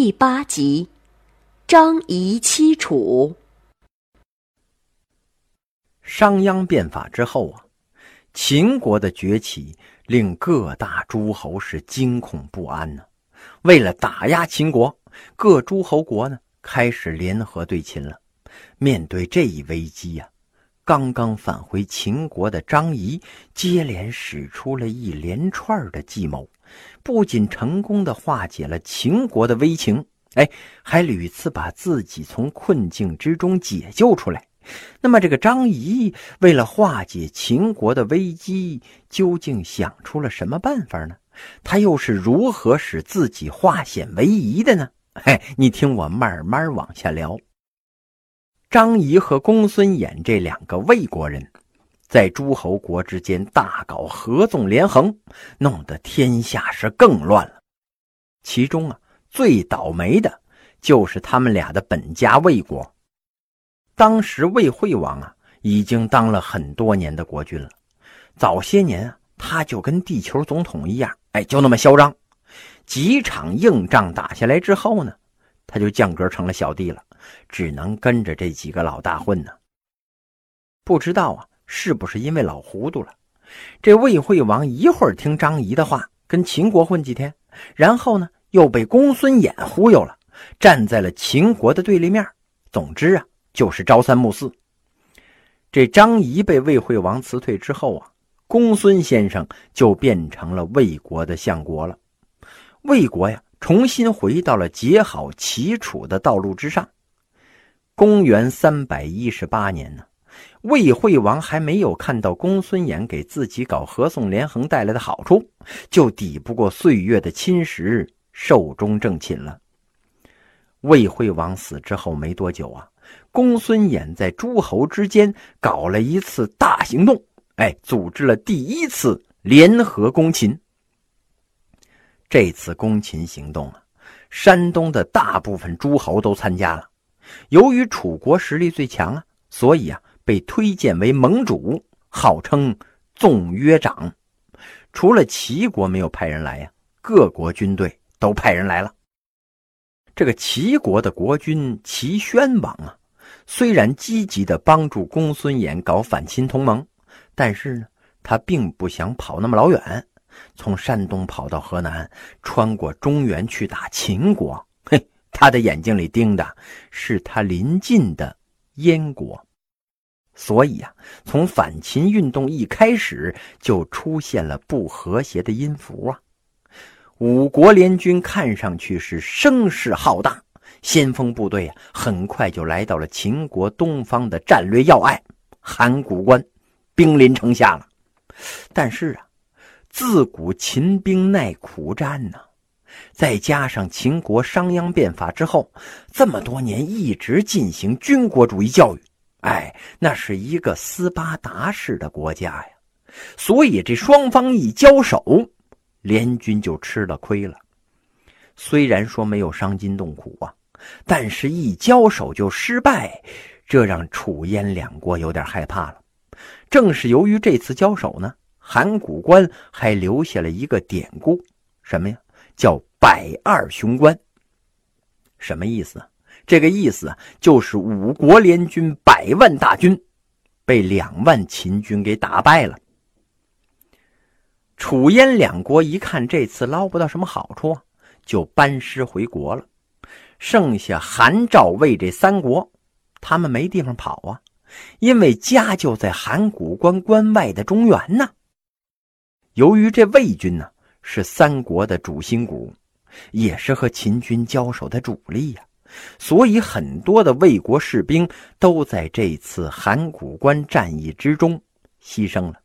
第八集：张仪欺楚。商鞅变法之后啊，秦国的崛起令各大诸侯是惊恐不安呢。为了打压秦国，各诸侯国呢开始联合对秦了。面对这一危机呀，刚刚返回秦国的张仪接连使出了一连串的计谋，不仅成功的化解了秦国的危情，哎，还屡次把自己从困境之中解救出来。那么，这个张仪为了化解秦国的危机，究竟想出了什么办法呢？他又是如何使自己化险为夷的呢？嘿，你听我慢慢往下聊。张仪和公孙衍这两个魏国人，在诸侯国之间大搞合纵连横，弄得天下是更乱了。其中啊，最倒霉的就是他们俩的本家魏国。当时魏惠王啊，已经当了很多年的国君了。早些年啊，他就跟地球总统一样，哎，就那么嚣张。几场硬仗打下来之后呢，他就降格成了小弟了。只能跟着这几个老大混呢。不知道啊，是不是因为老糊涂了？这魏惠王一会儿听张仪的话，跟秦国混几天，然后呢又被公孙衍忽悠了，站在了秦国的对立面。总之啊，就是朝三暮四。这张仪被魏惠王辞退之后啊，公孙先生就变成了魏国的相国了。魏国呀，重新回到了结好齐楚的道路之上。公元三百一十八年呢，魏惠王还没有看到公孙衍给自己搞合纵连横带来的好处，就抵不过岁月的侵蚀，寿终正寝了。魏惠王死之后没多久啊，公孙衍在诸侯之间搞了一次大行动，哎，组织了第一次联合攻秦。这次攻秦行动啊，山东的大部分诸侯都参加了。由于楚国实力最强啊，所以啊被推荐为盟主，号称纵约长。除了齐国没有派人来呀，各国军队都派人来了。这个齐国的国君齐宣王啊，虽然积极的帮助公孙衍搞反秦同盟，但是呢，他并不想跑那么老远，从山东跑到河南，穿过中原去打秦国。嘿他的眼睛里盯的是他邻近的燕国，所以啊，从反秦运动一开始就出现了不和谐的音符啊。五国联军看上去是声势浩大，先锋部队啊，很快就来到了秦国东方的战略要隘函谷关，兵临城下了。但是啊，自古秦兵耐苦战呢。再加上秦国商鞅变法之后，这么多年一直进行军国主义教育，哎，那是一个斯巴达式的国家呀。所以这双方一交手，联军就吃了亏了。虽然说没有伤筋动骨啊，但是一交手就失败，这让楚燕两国有点害怕了。正是由于这次交手呢，函谷关还留下了一个典故，什么呀？叫百二雄关，什么意思？这个意思啊，就是五国联军百万大军被两万秦军给打败了。楚燕两国一看这次捞不到什么好处啊，就班师回国了。剩下韩、赵、魏这三国，他们没地方跑啊，因为家就在函谷关关外的中原呢。由于这魏军呢。是三国的主心骨，也是和秦军交手的主力呀，所以很多的魏国士兵都在这次函谷关战役之中牺牲了。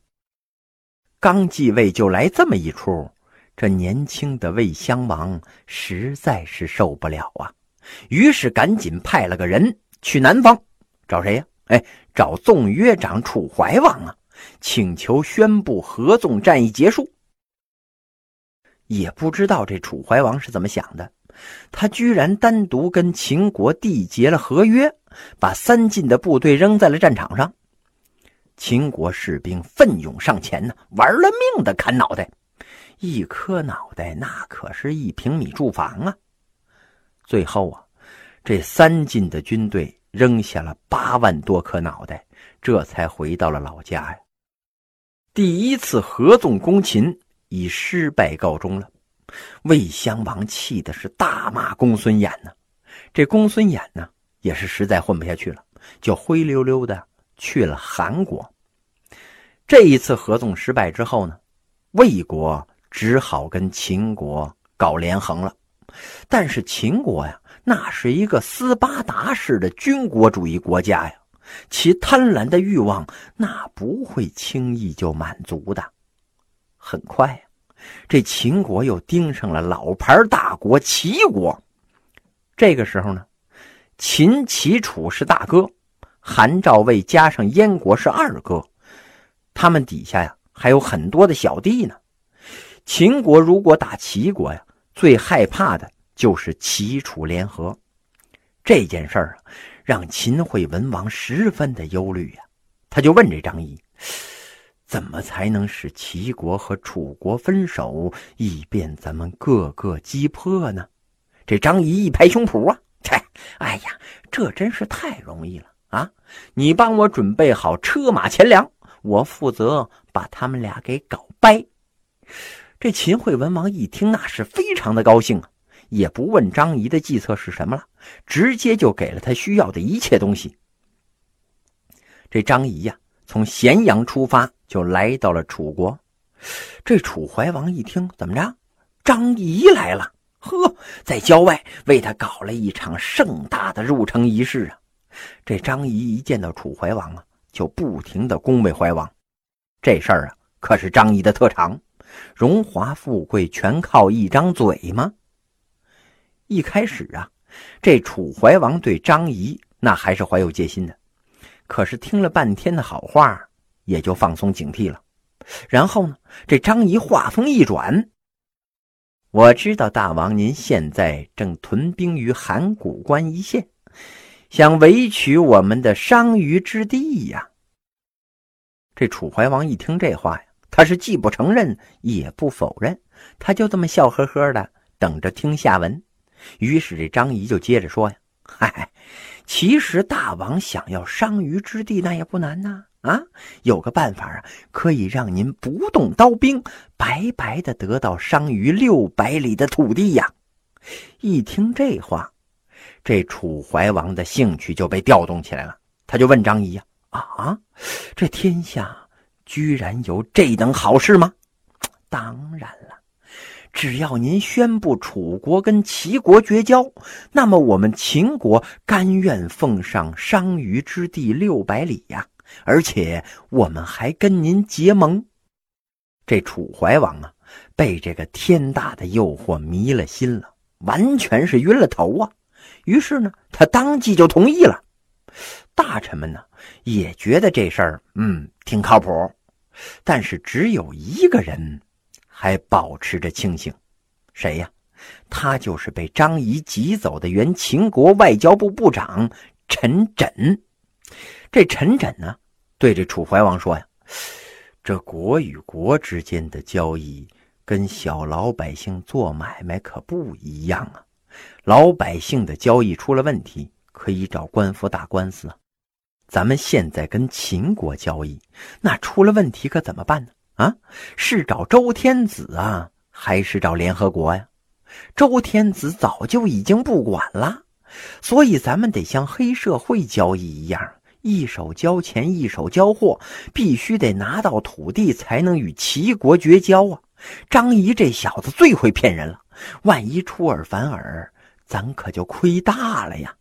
刚继位就来这么一出，这年轻的魏襄王实在是受不了啊，于是赶紧派了个人去南方找谁呀？哎，找纵约长楚怀王啊，请求宣布合纵战役结束。也不知道这楚怀王是怎么想的，他居然单独跟秦国缔结了合约，把三晋的部队扔在了战场上。秦国士兵奋勇上前呢，玩了命的砍脑袋，一颗脑袋那可是一平米住房啊！最后啊，这三晋的军队扔下了八万多颗脑袋，这才回到了老家呀。第一次合纵攻秦以失败告终了，魏襄王气的是大骂公孙衍呢。这公孙衍呢，也是实在混不下去了，就灰溜溜的去了韩国。这一次合纵失败之后呢，魏国只好跟秦国搞连横了。但是秦国呀，那是一个斯巴达式的军国主义国家呀，其贪婪的欲望那不会轻易就满足的。很快呀，这秦国又盯上了老牌大国齐国。这个时候呢，秦、齐、楚是大哥，韩、赵、魏加上燕国是二哥，他们底下呀还有很多的小弟呢。秦国如果打齐国呀，最害怕的就是齐楚联合。这件事儿啊，让秦惠文王十分的忧虑呀。他就问这张仪：“怎么才能使齐国和楚国分手，以便咱们各个击破呢？”这张仪一拍胸脯啊，切！哎呀，这真是太容易了啊！你帮我准备好车马钱粮，我负责把他们俩给搞掰。这秦惠文王一听，那是非常的高兴啊，也不问张仪的计策是什么了，直接就给了他需要的一切东西。这张仪呀，从咸阳出发，就来到了楚国。这楚怀王一听，怎么着？张仪来了。呵，在郊外为他搞了一场盛大的入城仪式啊！这张仪一见到楚怀王啊，就不停的恭维怀王。这事儿啊，可是张仪的特长，荣华富贵全靠一张嘴吗？一开始啊，这楚怀王对张仪那还是怀有戒心的，可是听了半天的好话，也就放松警惕了。然后呢，这张仪话锋一转。我知道大王您现在正屯兵于函谷关一线，想围取我们的商於之地呀。这楚怀王一听这话呀，他是既不承认也不否认，他就这么笑呵呵的等着听下文。于是这张仪就接着说呀：“ 嗨，其实大王想要商於之地，那也不难呐。”，啊有个办法啊，可以让您不动刀兵，白白的得到商于六百里的土地呀！一听这话，这楚怀王的兴趣就被调动起来了。他就问张仪呀：“啊，这天下居然有这等好事吗？”当然了，只要您宣布楚国跟齐国绝交，那么我们秦国甘愿奉上商於之地六百里呀。而且我们还跟您结盟，这楚怀王啊，被这个天大的诱惑迷了心了，完全是晕了头啊。于是呢，他当即就同意了。大臣们呢，也觉得这事儿嗯挺靠谱，但是只有一个人还保持着清醒，谁呀？他就是被张仪挤走的原秦国外交部部长陈轸。这陈轸呢？对这楚怀王说呀：“这国与国之间的交易，跟小老百姓做买卖可不一样啊！老百姓的交易出了问题，可以找官府打官司啊。咱们现在跟秦国交易，那出了问题可怎么办呢？啊，是找周天子啊，还是找联合国呀？周天子早就已经不管了，所以咱们得像黑社会交易一样。”一手交钱，一手交货，必须得拿到土地才能与齐国绝交啊！张仪这小子最会骗人了，万一出尔反尔，咱可就亏大了呀！